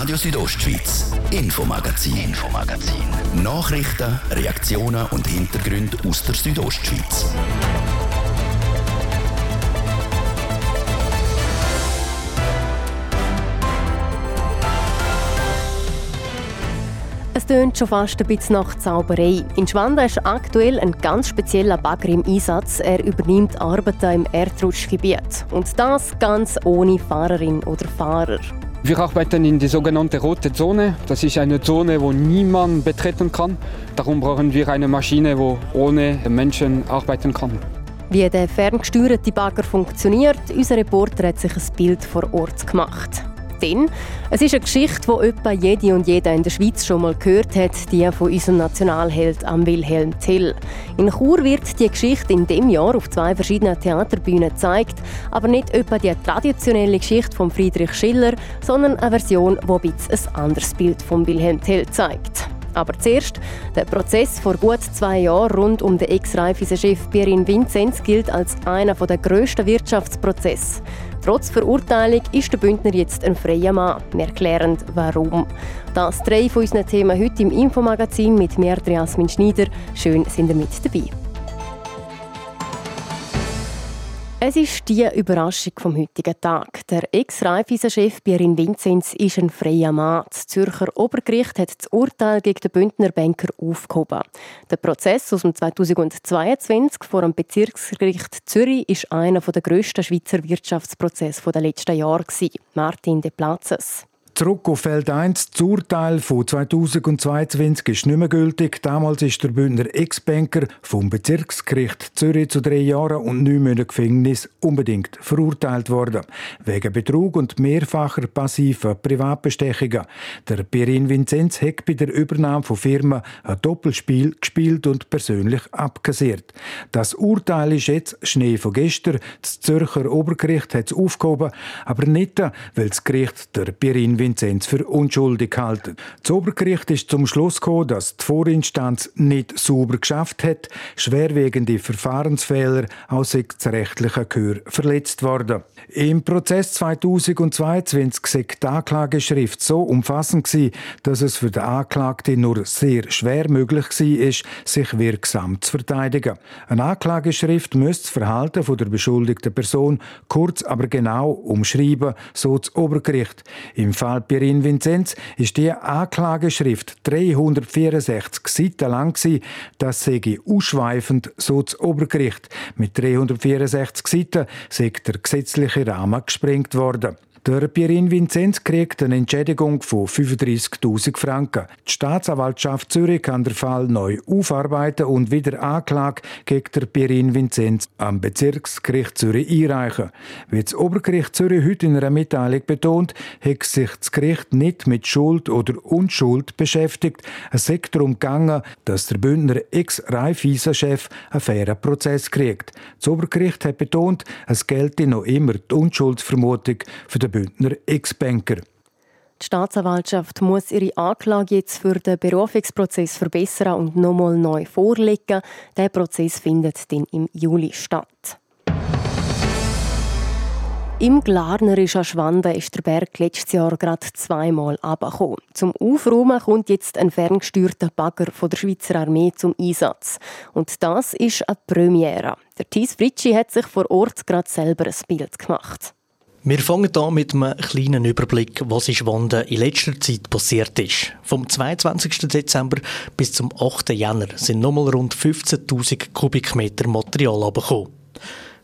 Radio Südostschweiz, Infomagazin, Infomagazin. Nachrichten, Reaktionen und Hintergründe aus der Südostschweiz. Es tönt schon fast ein bisschen nach Zauberei. In Schwanda ist aktuell ein ganz spezieller Bagger im Einsatz. Er übernimmt Arbeiten im Erdrutschgebiet. Und das ganz ohne Fahrerin oder Fahrer. Wir arbeiten in der sogenannten roten Zone. Das ist eine Zone, wo niemand betreten kann. Darum brauchen wir eine Maschine, die ohne Menschen arbeiten kann. Wie der ferngesteuerte Bagger funktioniert, unser Reporter hat sich ein Bild vor Ort gemacht. Denn es ist eine Geschichte, die etwa jede und jeder in der Schweiz schon mal gehört hat, die von unserem Nationalheld am Wilhelm Tell. In Chur wird die Geschichte in dem Jahr auf zwei verschiedenen Theaterbühnen gezeigt, aber nicht etwa die traditionelle Geschichte von Friedrich Schiller, sondern eine Version, die ein, bisschen ein anderes Bild von Wilhelm Tell zeigt. Aber zuerst, der Prozess vor gut zwei Jahren rund um den Ex-Raiffeisen-Chef Pierin Vinzenz gilt als einer der grössten Wirtschaftsprozesse. Trotz Verurteilung ist der Bündner jetzt ein freier Mann. Wir erklären, warum. Das drei von unseren Themen heute im Infomagazin mit mir, Jasmin Schneider. Schön, sind ihr mit dabei. Es ist die Überraschung vom heutigen Tag. Der Ex-Raiffeisen-Chef Pierin Vinzenz ist ein freier Mann. Das Zürcher Obergericht hat das Urteil gegen den Bündner Banker aufgehoben. Der Prozess aus dem 2022 vor dem Bezirksgericht Zürich ist einer der grössten Schweizer Wirtschaftsprozesse der letzten Jahre. Martin de Platzes. Zurück auf Feld 1. Das Urteil von 2022 ist nicht mehr gültig. Damals ist der Bündner Ex-Banker vom Bezirksgericht Zürich zu drei Jahren und neun Monaten Gefängnis unbedingt verurteilt worden. Wegen Betrug und mehrfacher passiver Privatbestechungen. Der Pierin Vinzenz hat bei der Übernahme von Firmen ein Doppelspiel gespielt und persönlich abkassiert. Das Urteil ist jetzt Schnee von gestern. Das Zürcher Obergericht hat es aufgehoben, aber nicht, weil das Gericht der Pierin Vinzenz Vinzenz für unschuldig gehalten. Das Obergericht ist zum Schluss gekommen, dass die Vorinstanz nicht sauber geschafft hat, schwerwiegende Verfahrensfehler aus das rechtliche Gehör verletzt worden. Im Prozess 2022 sei die Anklageschrift so umfassend gewesen, dass es für den Anklagten nur sehr schwer möglich war, sich wirksam zu verteidigen. Eine Anklageschrift müsste das Verhalten der beschuldigten Person kurz, aber genau umschreiben, so das Obergericht. Im Fall Fall Pirin Vinzenz ist die Anklageschrift 364 Seiten lang gewesen. Das sei ausschweifend, so das Obergericht. Mit 364 Seiten sei der gesetzliche Rahmen gesprengt worden. Der Pierin Vinzenz kriegt eine Entschädigung von 35.000 Franken. Die Staatsanwaltschaft Zürich kann den Fall neu aufarbeiten und wieder Anklage gegen der Pierin Vinzenz am Bezirksgericht Zürich einreichen. Wie das Obergericht Zürich heute in einer Mitteilung betont, hat sich das Gericht nicht mit Schuld oder Unschuld beschäftigt. Es sei darum gegangen, dass der Bündner Ex-Raiffeisen-Chef einen fairen Prozess kriegt. Das Obergericht hat betont, es gelte noch immer die Unschuldsvermutung für den Bündner Ex-Banker. Die Staatsanwaltschaft muss ihre Anklage jetzt für den Berufungsprozess verbessern und nochmal neu vorlegen. Der Prozess findet dann im Juli statt. Im Glarnerischen Schwanden ist der Berg letztes Jahr gerade zweimal abgekommen. Zum Aufräumen kommt jetzt ein ferngesteuerter Bagger von der Schweizer Armee zum Einsatz. Und das ist eine Premiere. Der Thies Fritschi hat sich vor Ort gerade selber ein Bild gemacht. Wir fangen hier mit einem kleinen Überblick, was in Schwanden in letzter Zeit passiert ist. Vom 22. Dezember bis zum 8. Jänner sind nochmal rund 15.000 Kubikmeter Material abgekommen.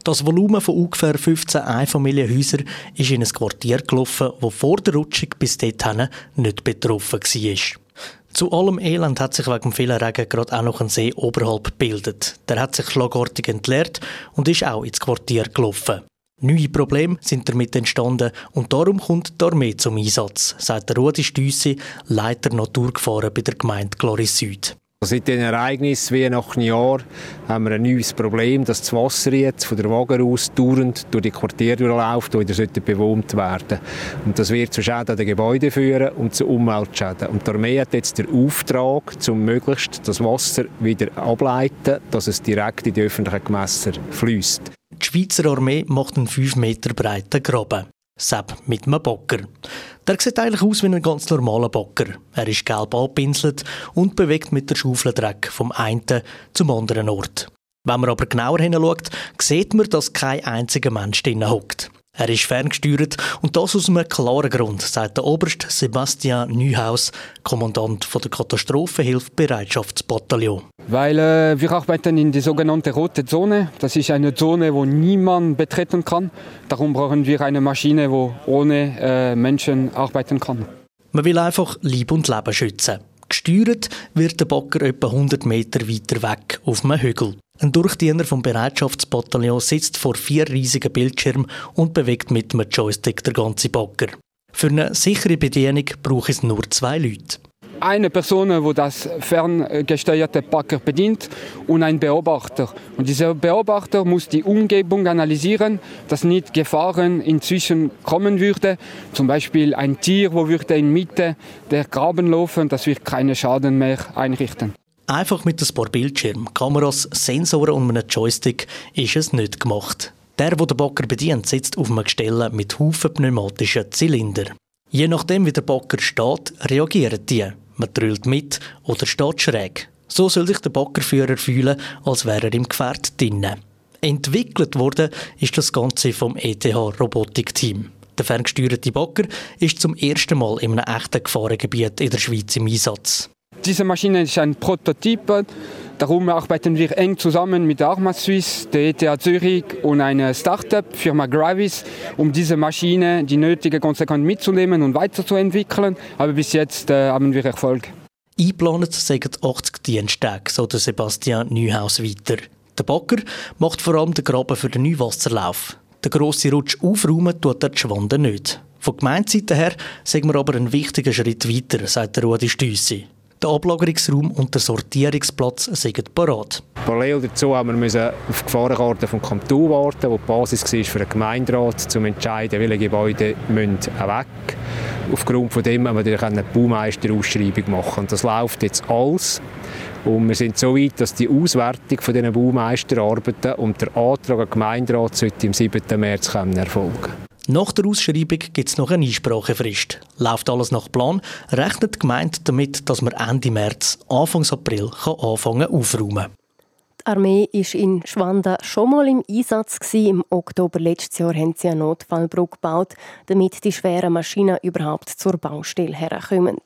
Das Volumen von ungefähr 15 Einfamilienhäusern ist in ein Quartier gelaufen, das vor der Rutschung bis dorthin nicht betroffen war. Zu allem Elend hat sich wegen dem vielen Regen gerade auch noch ein See oberhalb gebildet. Der hat sich schlagartig entleert und ist auch ins Quartier gelaufen. Neue Probleme sind damit entstanden und darum kommt die Armee zum Einsatz, sagt Rudi Stüssi, Leiter Naturgefahren bei der Gemeinde Gloris Süd. Seit den Ereignissen wie nach einem Jahr haben wir ein neues Problem, dass das Wasser jetzt von der Wager aus dauernd durch die Quartiere durchläuft, die wieder bewohnt werden Und das wird zu Schäden an den Gebäuden führen und zu Umweltschäden. Und die Armee hat jetzt den Auftrag, um möglichst das Wasser wieder ableiten, dass es direkt in die öffentlichen Gewässer fließt. Die Schweizer Armee macht einen 5 Meter breiten Graben. Sepp mit einem Bocker. Der sieht eigentlich aus wie ein ganz normaler Bocker. Er ist gelb angepinselt und bewegt mit der Schaufel Dreck vom einen zum anderen Ort. Wenn man aber genauer hinschaut, sieht man, dass kein einziger Mensch drinnen hockt. Er ist ferngesteuert und das aus einem klaren Grund, sagt der Oberst Sebastian Neuhaus, Kommandant der Katastrophenhilfsbereitschaftsbataillon. Weil äh, wir arbeiten in die sogenannte rote Zone. Das ist eine Zone, wo niemand betreten kann. Darum brauchen wir eine Maschine, die ohne äh, Menschen arbeiten kann. Man will einfach Leib und Leben schützen. Gesteuert wird der Bagger etwa 100 Meter weiter weg auf einem Hügel. Ein Durchdiener vom Bereitschaftsbataillon sitzt vor vier riesigen Bildschirmen und bewegt mit einem Joystick der ganze Bagger. Für eine sichere Bedienung braucht es nur zwei Leute. Eine Person, die das ferngesteuerte Bagger bedient und ein Beobachter. Und dieser Beobachter muss die Umgebung analysieren, dass nicht Gefahren inzwischen kommen würde. Zum Beispiel ein Tier, wo würde in Mitte der Graben laufen, das wird keine Schaden mehr einrichten. Einfach mit ein paar Bildschirmen, Kameras, Sensoren und einem Joystick ist es nicht gemacht. Der, der den Bagger bedient, sitzt auf einem Gestell mit Haufen pneumatischen Zylinder. Je nachdem, wie der Bagger steht, reagieren die. Man drüllt mit oder steht schräg. So soll sich der Baggerführer fühlen, als wäre er im Gefährt drinnen. Entwickelt wurde ist das Ganze vom ETH Robotik-Team. Der ferngesteuerte Bagger ist zum ersten Mal in einem echten Gefahrengebiet in der Schweiz im Einsatz. Diese Maschine ist ein Prototyp. Darum arbeiten wir eng zusammen mit der Arma Suisse, der ETH Zürich und einer Start-up-Firma Gravis, um diese Maschine die nötige Konsequenz mitzunehmen und weiterzuentwickeln. Aber bis jetzt äh, haben wir Erfolg. Eingeplant sagen 80 Diensttage, so der Sebastian Neuhaus weiter. Der Bagger macht vor allem den Graben für den Neuwasserlauf. Der grosse Rutsch aufräumen tut der Schwande nicht. Von Gemeindeseite her sagen wir aber einen wichtigen Schritt weiter, sagt der Rudi Stüssi. Der Ablagerungsraum und der Sortierungsplatz sind parat. Parallel dazu haben wir auf die Gefahrenkarte vom Kanton warten, wo die Basis war für den Gemeinderat, um zu entscheiden, welche Gebäude müssen weg Aufgrund von dem haben wir natürlich eine Baumeisterausschreibung machen. Und das läuft jetzt alles. Und wir sind so weit, dass die Auswertung von diesen Baumeisterarbeiten und der Antrag an Gemeinderat sollte im 7. März erfolgen nach der Ausschreibung gibt es noch eine Einsprachefrist. Läuft alles nach Plan, rechnet die Gemeinde damit, dass man Ende März, Anfang April kann anfangen aufräumen Die Armee war in Schwanda schon mal im Einsatz. Im Oktober letztes Jahr haben sie eine Notfallbrücke gebaut, damit die schweren Maschinen überhaupt zur Baustelle herkommen.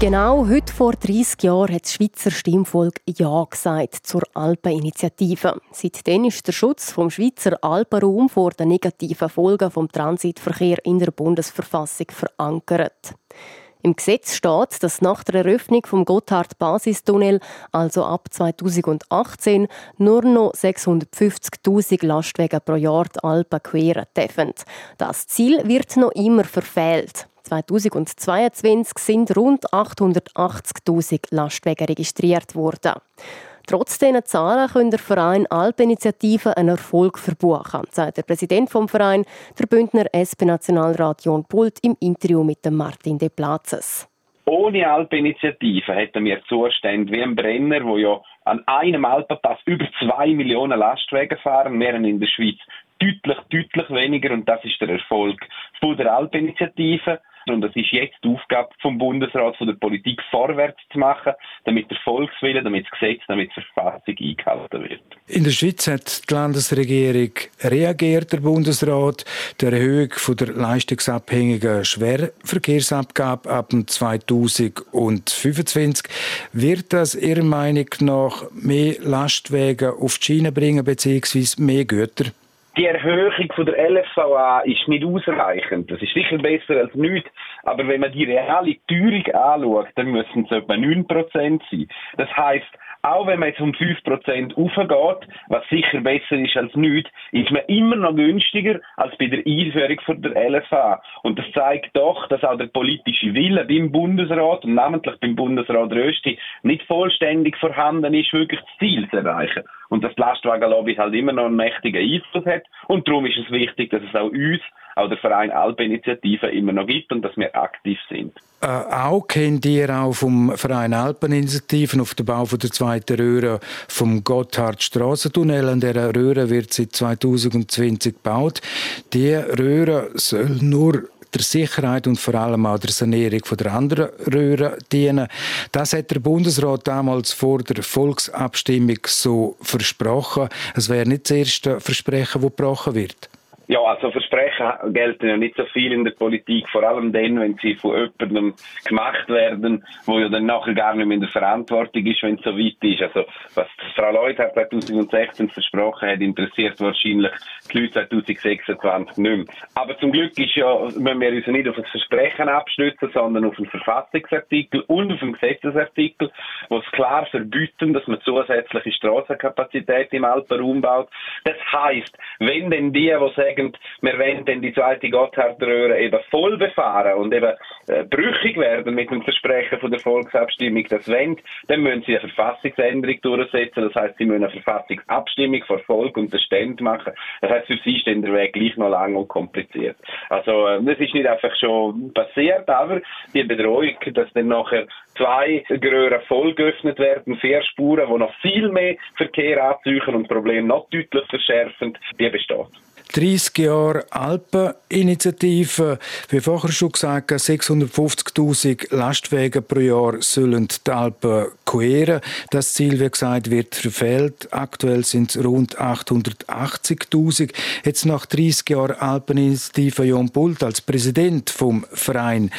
Genau heute vor 30 Jahren hat das Schweizer Stimmvolk Ja gesagt zur Alpeninitiative. Seitdem ist der Schutz vom Schweizer Alpenraum vor den negativen Folgen vom Transitverkehr in der Bundesverfassung verankert. Im Gesetz steht, dass nach der Eröffnung vom Gotthard-Basistunnel, also ab 2018, nur noch 650.000 Lastwagen pro Jahr die Alpen queren dürfen. Das Ziel wird noch immer verfehlt. 2022 sind rund 880.000 Lastwagen registriert worden. Trotz dieser Zahlen kann der Verein Alpeninitiative einen Erfolg verbuchen, sagt der Präsident vom Verein, der Bündner SP-Nationalrat John Pult im Interview mit Martin De Platzes. Ohne Alpeninitiative hätten wir Zustände wie ein Brenner, wo ja an einem Alpenpass über zwei Millionen Lastwagen fahren, während in der Schweiz deutlich, deutlich weniger. Und das ist der Erfolg von der Alpeninitiative. Und es ist jetzt die Aufgabe vom Bundesrat, von der Politik vorwärts zu machen, damit der Volkswille, damit das Gesetz, damit die Verfassung eingehalten wird. In der Schweiz hat die Landesregierung reagiert, der Bundesrat, der Erhöhung von der leistungsabhängigen Schwerverkehrsabgabe ab 2025. Wird das Ihrer Meinung nach mehr Lastwagen auf die Schiene bringen, beziehungsweise mehr Güter? Die Erhöhung von der LFVA ist nicht ausreichend. Das ist sicher besser als nichts. Aber wenn man die reale Teuerung anschaut, dann müssen es etwa 9% sein. Das heißt, auch wenn man jetzt um 5% aufgeht, was sicher besser ist als nichts, ist man immer noch günstiger als bei der Einführung von der LFA. Und das zeigt doch, dass auch der politische Wille beim Bundesrat und namentlich beim Bundesrat Rösti nicht vollständig vorhanden ist, wirklich das Ziel zu erreichen. Und dass die Lastwagenlobby halt immer noch einen mächtigen Einfluss hat. Und darum ist es wichtig, dass es auch uns auch der Verein Alpeninitiative immer noch gibt und dass wir aktiv sind. Äh, auch kennt ihr auch vom Verein Alpeninitiativen auf den Bau von der zweiten Röhre vom Gotthard Strassentunnel. An dieser Röhre wird seit 2020 gebaut. Die Röhre soll nur der Sicherheit und vor allem auch der Sanierung der anderen Röhren dienen. Das hat der Bundesrat damals vor der Volksabstimmung so versprochen. Es wäre nicht das erste Versprechen, das gebrochen wird. Ja, also Versprechen gelten ja nicht so viel in der Politik, vor allem dann, wenn sie von jemandem gemacht werden, wo ja dann nachher gar nicht mehr in der Verantwortung ist, wenn es so weit ist. Also was Frau Leuthard 2016 versprochen hat, interessiert wahrscheinlich die Leute 2026 nicht mehr. Aber zum Glück ist ja, müssen wir uns nicht auf das Versprechen abstützen, sondern auf einen Verfassungsartikel und auf einen Gesetzesartikel, wo es klar verbieten, dass man zusätzliche Strassenkapazität im Alpenraum baut. Das heißt, wenn denn die, die sagen, sagen, wir wollen dann die zweite Gotthardröhre eben voll befahren und eben äh, brüchig werden mit dem Versprechen von der Volksabstimmung, das wollen, dann müssen sie eine Verfassungsänderung durchsetzen. Das heißt, sie müssen eine Verfassungsabstimmung vor Volk und der Ständ machen. Das heißt, für sie ist dann der Weg gleich noch lang und kompliziert. Also, äh, das ist nicht einfach schon passiert, aber die Bedrohung, dass dann nachher zwei Röhren voll geöffnet werden, vier Spuren, die noch viel mehr Verkehr anziehen und Probleme noch deutlich verschärfen, die besteht. 30 Jahre Alpeninitiative. Wie vorher schon gesagt, 650.000 Lastwagen pro Jahr sollen die Alpen queren. Das Ziel, wie gesagt, wird verfehlt. Aktuell sind es rund 880.000. Jetzt nach 30 Jahren Alpeninitiative Jon Pult als Präsident vom Verein.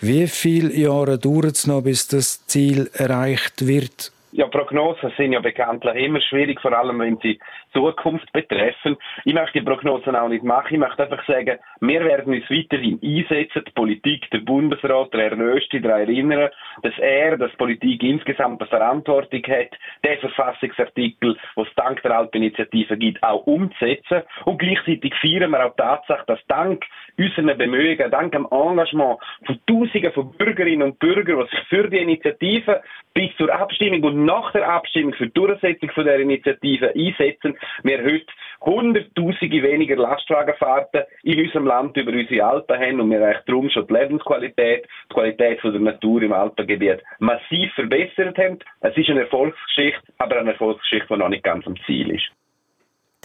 Wie viele Jahre dauert es noch, bis das Ziel erreicht wird? Ja, Prognosen sind ja bekanntlich immer schwierig, vor allem wenn sie Zukunft betreffen. Ich möchte die Prognosen auch nicht machen. Ich möchte einfach sagen, wir werden uns weiterhin einsetzen, die Politik, der Bundesrat, der Herr Rösti, der erinnern, dass er, dass Politik insgesamt eine Verantwortung hat, den Verfassungsartikel, was dank der Alpeninitiative gibt, auch umzusetzen. Und gleichzeitig feiern wir auch die Tatsache, dass dank unseren Bemühungen, dank dem Engagement von Tausenden von Bürgerinnen und Bürgern, die sich für die Initiative bis zur Abstimmung und nach der Abstimmung für die Durchsetzung von der Initiative einsetzen, wir heute hunderttausende weniger Lastwagenfahrten in unserem Land über unsere Alpen haben und wir eigentlich darum schon die Lebensqualität, die Qualität von der Natur im Alpengebiet massiv verbessert haben. Es ist eine Erfolgsgeschichte, aber eine Erfolgsgeschichte, die noch nicht ganz am Ziel ist.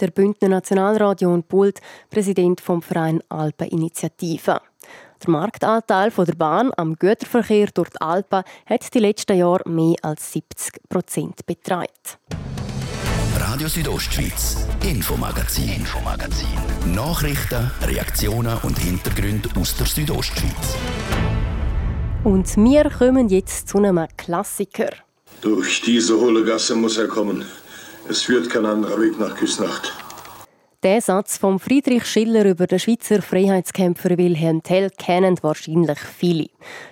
Der Bündner Nationalradio und Pult, Präsident vom Verein Alpeninitiative. Der Marktanteil der Bahn am Güterverkehr durch die Alpen hat die letzten Jahre mehr als 70 Prozent betragen. Radio Südostschweiz, Infomagazin, Infomagazin. Nachrichten, Reaktionen und Hintergründe aus der Südostschweiz. Und wir kommen jetzt zu einem Klassiker. Durch diese hohle Gasse muss er kommen. Es führt kein anderer Weg nach Küsnacht. Der Satz von Friedrich Schiller über den Schweizer Freiheitskämpfer Wilhelm Tell kennen wahrscheinlich viele.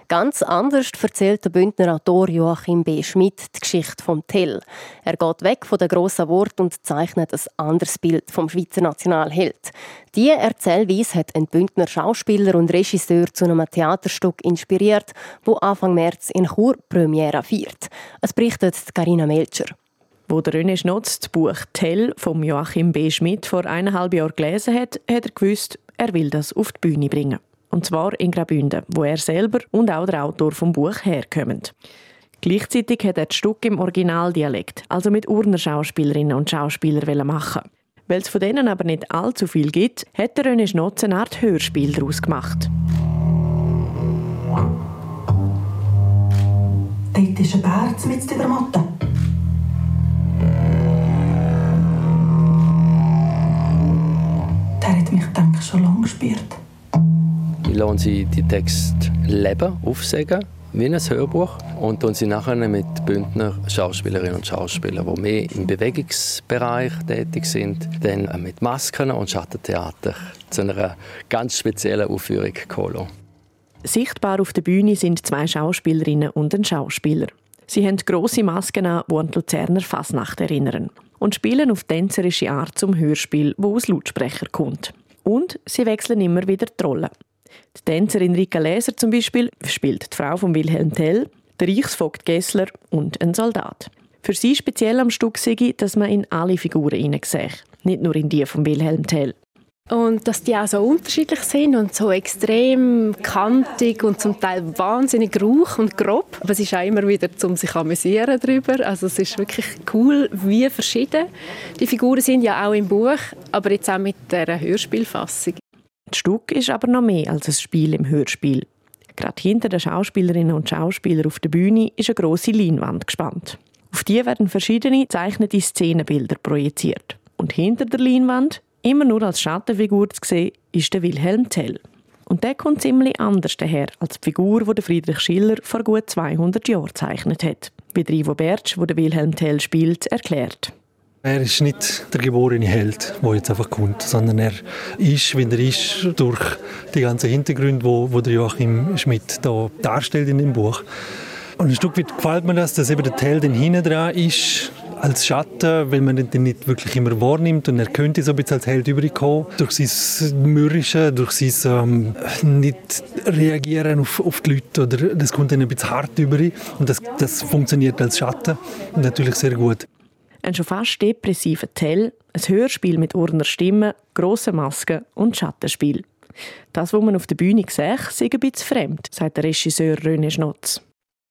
Ganz anders erzählt der Bündner Autor Joachim B. Schmidt die Geschichte vom Tell. Er geht weg von den grossen Worten und zeichnet ein anderes Bild vom Schweizer Nationalheld. Diese Erzählweise hat ein Bündner Schauspieler und Regisseur zu einem Theaterstück inspiriert, wo Anfang März in Chur Premiere feiert. Es berichtet Carina Melcher. Wo der René Schnotz das Buch «Tell» von Joachim B. Schmidt vor eineinhalb Jahren gelesen hat, hat er gewusst, er will das auf die Bühne bringen. Und zwar in Graubünden, wo er selber und auch der Autor vom Buch herkommen. Gleichzeitig hat er das Stück im Originaldialekt, also mit Urner Schauspielerinnen und Schauspielern machen. Weil es von denen aber nicht allzu viel gibt, hat der René Schnotz eine Art Hörspiel daraus gemacht. Dort ist ein Bär mit der Matte. Gespürt. Ich lasse sie die Texte leben, aufsagen, wie ein Hörbuch. Und tun sie nachher mit Bündner Schauspielerinnen und Schauspielern, die mehr im Bewegungsbereich tätig sind, dann mit Masken und Schattentheater zu einer ganz speziellen Aufführung geholt. Sichtbar auf der Bühne sind zwei Schauspielerinnen und ein Schauspieler. Sie haben grosse Masken an, die an die Luzerner Fasnacht erinnern und spielen auf tänzerische Art zum Hörspiel, wo aus Lautsprecher kommt. Und sie wechseln immer wieder die Rollen. Die Tänzerin Rika Leser zum Beispiel spielt die Frau von Wilhelm Tell, der Reichsvogt Gessler und ein Soldat. Für sie speziell am Stück sei, dass man in alle Figuren hineinsehe, nicht nur in die von Wilhelm Tell. Und dass die auch so unterschiedlich sind und so extrem kantig und zum Teil wahnsinnig rauch und grob. Aber es ist auch immer wieder zum sich amüsieren darüber. Also es ist wirklich cool, wie verschieden die Figuren sind, ja auch im Buch, aber jetzt auch mit der Hörspielfassung. Das Stück ist aber noch mehr als ein Spiel im Hörspiel. Gerade hinter den Schauspielerinnen und Schauspielern auf der Bühne ist eine große Leinwand gespannt. Auf die werden verschiedene zeichnete Szenenbilder projiziert. Und hinter der Leinwand immer nur als Schattenfigur zu sehen, ist der Wilhelm Tell. Und der kommt ziemlich anders daher als die Figur, die Friedrich Schiller vor gut 200 Jahren gezeichnet hat. Wie Ivo Bertsch, der Wilhelm Tell spielt, erklärt. Er ist nicht der geborene Held, der jetzt einfach kommt, sondern er ist, wie er ist, durch die ganzen Hintergründe, der Joachim Schmidt da darstellt in dem Buch. Und ein Stück weit gefällt mir das, dass eben der Tell dann hinten dran ist, als Schatten, weil man den nicht wirklich immer wahrnimmt und er könnte so ein bisschen als Held überkommen. Durch sein Mürrische, durch sein ähm, nicht reagieren auf, auf die Leute oder das kommt dann ein bisschen hart über und das, das funktioniert als Schatten natürlich sehr gut. Ein schon fast depressiver Tell, ein Hörspiel mit urner Stimme, grossen Masken und Schattenspiel. Das, was man auf der Bühne sieht, ist ein bisschen fremd, sagt der Regisseur René Schnotz.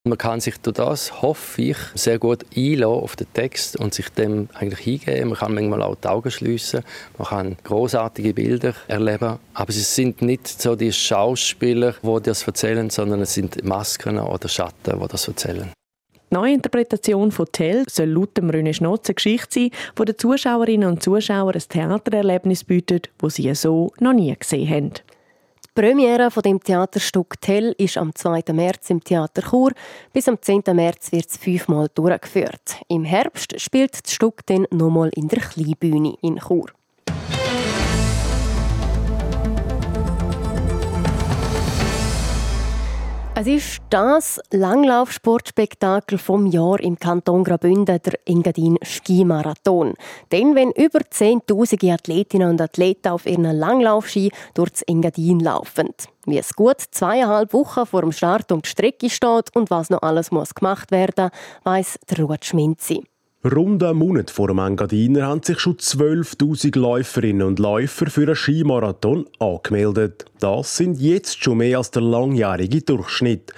Man kann sich durch das, hoffe ich, sehr gut einlassen auf den Text und sich dem eigentlich hingeben. Man kann manchmal auch die Augen schliessen. Man kann großartige Bilder erleben. Aber es sind nicht so die Schauspieler, die das erzählen, sondern es sind Masken oder Schatten, die das erzählen. Die neue Interpretation von Tell soll laut dem René Schnotz eine Geschichte sein, die den Zuschauerinnen und Zuschauern ein Theatererlebnis bietet, das sie so noch nie gesehen haben. Die Premiere von dem Theaterstück Tell ist am 2. März im Theater Chur. Bis am 10. März wird es fünfmal durchgeführt. Im Herbst spielt das Stück dann nochmal in der Kleinbühne in Chur. Es ist das Langlaufsportspektakel vom Jahr im Kanton Graubünden, der Engadin Skimarathon. Denn wenn über 10.000 Athletinnen und Athleten auf ihren Langlaufski durch das Engadin laufen. Wie es gut zweieinhalb Wochen vor dem Start um die Strecke steht und was noch alles muss gemacht werden, weiss der Ruud Schminzi. Rund einen Monat vor dem Engadiner haben sich schon 12.000 Läuferinnen und Läufer für einen Skimarathon angemeldet. Das sind jetzt schon mehr als der langjährige Durchschnitt.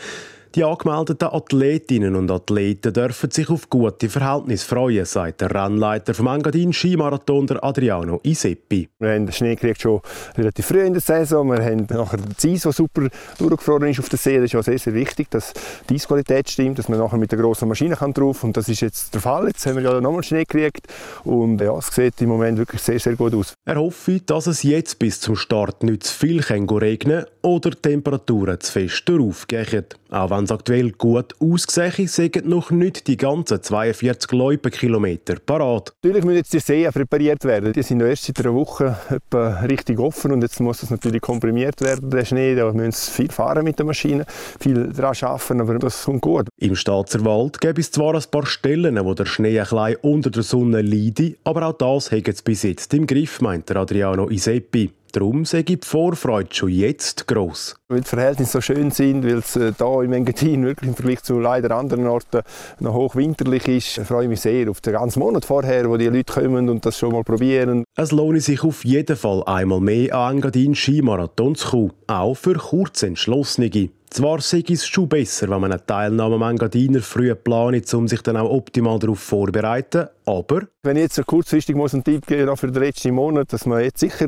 Die angemeldeten Athletinnen und Athleten dürfen sich auf gute Verhältnisse freuen, sagt der Rennleiter vom Engadin Skimarathon, der Adriano Iseppi. Wir haben den Schnee gekriegt schon relativ früh in der Saison. Wir haben nachher das Eis, das super durchgefroren ist auf der See. Das ist auch sehr, sehr wichtig, dass die Eisqualität stimmt, dass man nachher mit der grossen Maschine kann drauf Und das ist jetzt der Fall. Jetzt haben wir ja nochmal Schnee gekriegt. Und ja, es sieht im Moment wirklich sehr, sehr gut aus. Er hoffe, dass es jetzt bis zum Start nicht zu viel regnen oder die Temperaturen zu fest aufgehen. Auch wenn es aktuell gut aussehe, sind noch nicht die ganzen 42 Loipenkilometer parat. Natürlich müssen jetzt die Seen präpariert werden. Die sind erst seit einer Woche etwa richtig offen und jetzt muss das natürlich komprimiert werden, der Schnee. Da müssen sie viel fahren mit der Maschine, viel daran arbeiten, aber das kommt gut. Im Staatserwald gibt es zwar ein paar Stellen, wo der Schnee ein bisschen unter der Sonne leidet, aber auch das hat es bis jetzt im Griff, meint Adriano Iseppi. Darum sei die Vorfreude schon jetzt gross. Weil die Verhältnisse so schön sind, weil es hier äh, im Engadin wirklich im Vergleich zu leider anderen Orten noch hochwinterlich ist, freue ich mich sehr auf den ganzen Monat vorher, wo die Leute kommen und das schon mal probieren. Es lohnt sich auf jeden Fall einmal mehr an Engadin Skimarathon zu kommen, auch für Kurzentschlossene. Zwar sei es schon besser, wenn man eine Teilnahme am Engadiner früh plant, um sich dann auch optimal darauf vorzubereiten, aber... Wenn ich jetzt so kurzfristig muss einen Tipp geben für den letzten Monat, dass man jetzt sicher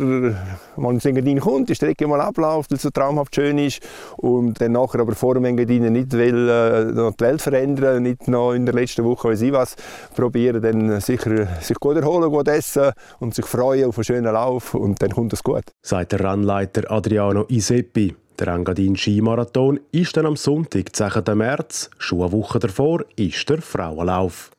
mal ins Engadin kommt, die Strecke mal abläuft, weil es so traumhaft schön ist und dann nachher aber vor dem Engadin nicht will, äh, noch die Welt verändern, nicht noch in der letzten Woche, weiß ich was, probieren, dann sicher sich gut erholen, gut essen und sich freuen auf einen schönen Lauf und dann kommt es gut. Sagt der Rennleiter Adriano Iseppi. Der Engadin Skimarathon ist dann am Sonntag, 10. März. Schon eine Woche davor ist der Frauenlauf.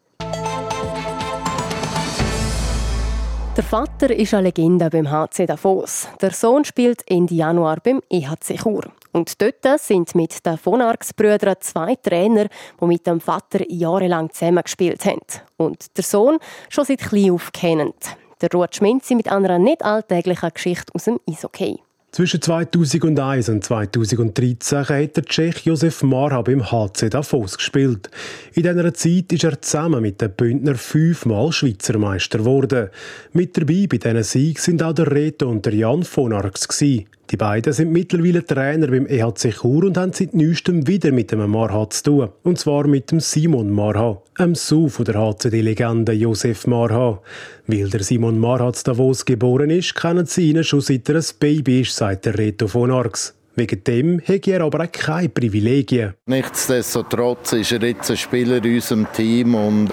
Der Vater ist eine Legende beim HC Davos. Der Sohn spielt Ende Januar beim EHC Chur. Und dort sind mit den Vonarx-Brüdern zwei Trainer, die mit dem Vater jahrelang zusammengespielt haben. Und der Sohn schon seit klein auf kennt. Der Ruud Schminzi mit einer nicht alltäglichen Geschichte aus dem Eishockey. Zwischen 2001 und 2013 hat der Tschech Josef Marha beim HC Davos gespielt. In dieser Zeit ist er zusammen mit den Bündner fünfmal Schweizer Meister geworden. Mit dabei bei diesen Siegen sind auch der Reto und der Jan von Arx. Die beiden sind mittlerweile Trainer beim EHC Chur und haben seit neuestem wieder mit dem Marha zu tun. Und zwar mit dem Simon Marha, einem Sohn von der HCD-Legende Josef Marha. Weil der Simon Marha zu Davos geboren ist, kennen sie ihn schon seit er ein Baby ist, sagt der Reto von Arx. Wegen dem hat er aber auch keine Privilegien. Nichtsdestotrotz ist er jetzt ein Spieler in unserem Team und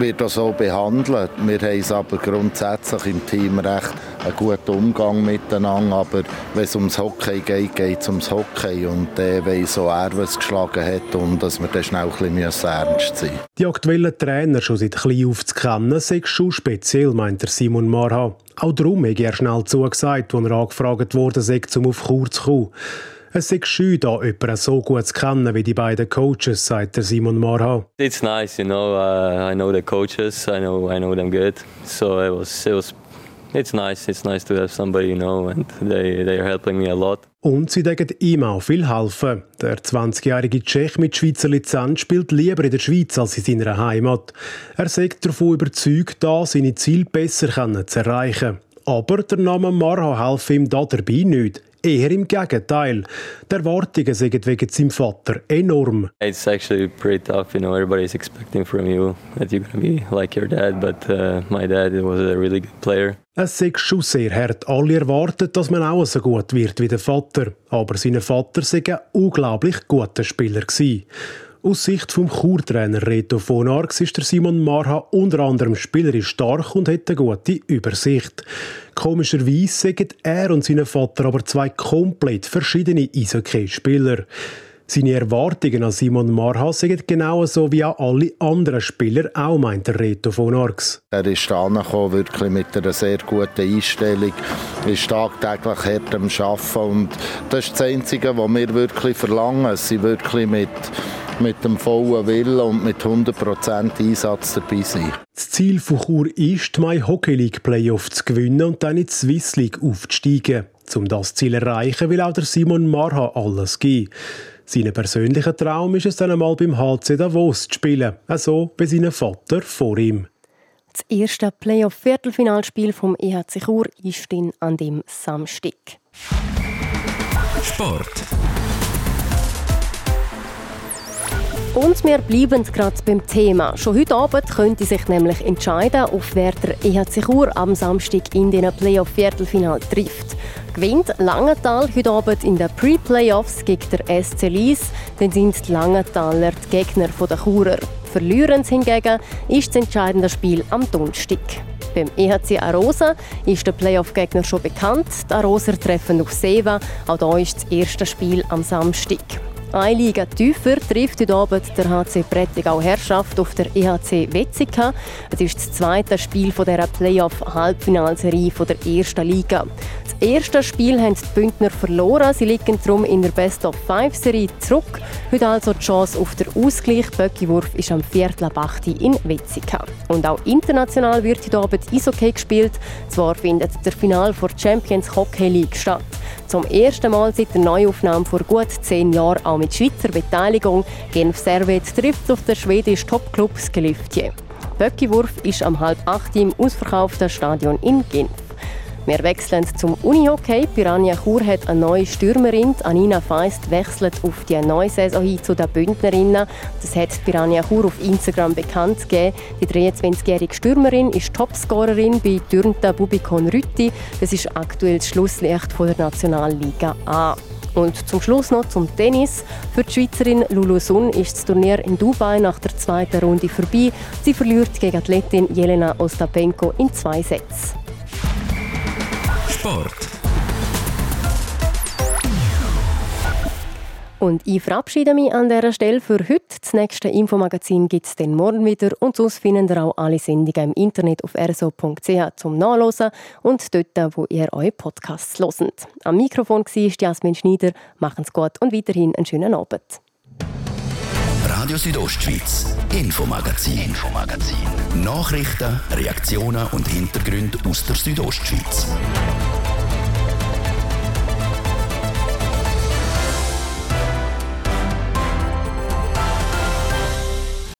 wird auch so behandelt. Wir haben es aber grundsätzlich im Team recht einen guten Umgang miteinander. Aber wenn es ums Hockey geht, geht es ums Hockey. Und der weiss auch er, was geschlagen hat und dass wir dann schnell ein bisschen ernst sein müssen. Die aktuellen Trainer schon seit klein auf zu kennen, sei schon speziell, meint der Simon Marha. Auch darum hat er schnell zugesagt, als er angefragt wurde, um auf Kur zu kommen. Es ist schön, da jemanden so gut zu kennen wie die beiden Coaches, sagt Simon Marha. It's nice, you know. Uh, I know the coaches. I know I know them good. So it was it was it's nice. It's nice to have somebody you know, and they they are helping me a lot. Und sie denken ihm auch viel helfen. Der 20-jährige Tschech mit Schweizer Lizenz spielt lieber in der Schweiz als in seiner Heimat. Er sagt davon überzeugt, da seine Ziele besser zu erreichen. Aber der Name Marha hilft ihm da dabei nicht. Eher im Gegenteil. Die Erwartungen sind wegen seinem Vater enorm. It's actually pretty tough, you know. Everybody's expecting from you that you're to be like your dad, but uh, my dad was a really good player. Es ist schon sehr hart. Alle erwarten, dass man auch so gut wird wie der Vater. Aber sein Vater war ein unglaublich guter Spieler. Gewesen. Aus Sicht vom Churtrainer Reto von Arx ist der Simon Marha unter anderem spielerisch stark und hat eine gute Übersicht. Komischerweise sagen er und sein Vater aber zwei komplett verschiedene Eishockey-Spieler. Seine Erwartungen an Simon Marha sind genauso wie an alle anderen Spieler, auch meint der Reto von Arx. Er ist angekommen, wirklich mit einer sehr guten Einstellung, ist tagtäglich hart am Arbeiten und das ist das Einzige, was wir wirklich verlangen. Sie wirklich mit mit dem vollen Willen und mit 100% Einsatz dabei sein. Das Ziel von Chur ist, die Hockey League Playoff zu gewinnen und dann in die Swiss League aufzusteigen. Um das Ziel zu erreichen, will auch der Simon Marha alles geben. Sein persönlicher Traum ist es dann einmal beim HC Davos zu spielen, also bei seinem Vater vor ihm. Das erste Playoff-Viertelfinalspiel vom EHC Chur ist dann an dem Samstag. Sport. Und wir bleiben gerade beim Thema. Schon heute Abend könnte sich nämlich entscheiden, auf wer der EHC Chur am Samstag in den Playoff-Viertelfinal trifft. Gewinnt Langenthal heute Abend in den Pre-Playoffs gegen der SC Lies, dann sind die Langenthaler die Gegner der Churer. Verlieren hingegen ist das entscheidende Spiel am Donnerstag. Beim EHC Arosa ist der Playoff-Gegner schon bekannt. Die Aroser treffen auf Seva. Auch hier ist das erste Spiel am Samstag. Eine Liga tiefer trifft heute Abend der HC Prättigau Herrschaft auf der EHC Wetzikon. Es ist das zweite Spiel von der Playoff-Halbfinalserie der ersten Liga. Das erste Spiel haben die Bündner verloren. Sie liegen darum in der Best-of-Five-Serie zurück. Heute also die Chance auf den Ausgleich. Böckiwurf ist am Viertel ab in Wetzikon. Und auch international wird heute Abend Eishockey gespielt. Zwar findet der Final der Champions Hockey League statt. Zum ersten Mal seit der Neuaufnahme vor gut zehn Jahren auch mit Schweizer Beteiligung. Genf Servet trifft auf den schwedischen Topclub Skellefteå. Böckiwurf ist am halb acht im ausverkauften Stadion in Genf. Wir wechseln zum Unihockey. Piranha Chur hat eine neue Stürmerin. Anina Feist wechselt auf die neue Saison hin zu den Bündnerinnen. Das hat Piranha Chur auf Instagram bekannt gegeben. Die 23-jährige Stürmerin ist Topscorerin bei Dürnten Bubikon Rütti. Das ist aktuell das Schlusslicht von der Nationalliga A. Und zum Schluss noch zum Tennis. Für die Schweizerin Lulu Sun ist das Turnier in Dubai nach der zweiten Runde vorbei. Sie verliert gegen Athletin Jelena Ostapenko in zwei Sätzen. Sport. Und ich verabschiede mich an dieser Stelle für heute. Das nächste Infomagazin gibt es dann morgen wieder. Und sonst findet ihr auch alle Sendungen im Internet auf rso.ch zum Nachlesen und dort, wo ihr eure Podcasts hört. Am Mikrofon war Jasmin Schneider. Machen's gut und weiterhin einen schönen Abend. Radio Südostschweiz, Infomagazin, Infomagazin. Nachrichten, Reaktionen und Hintergründe aus der Südostschweiz.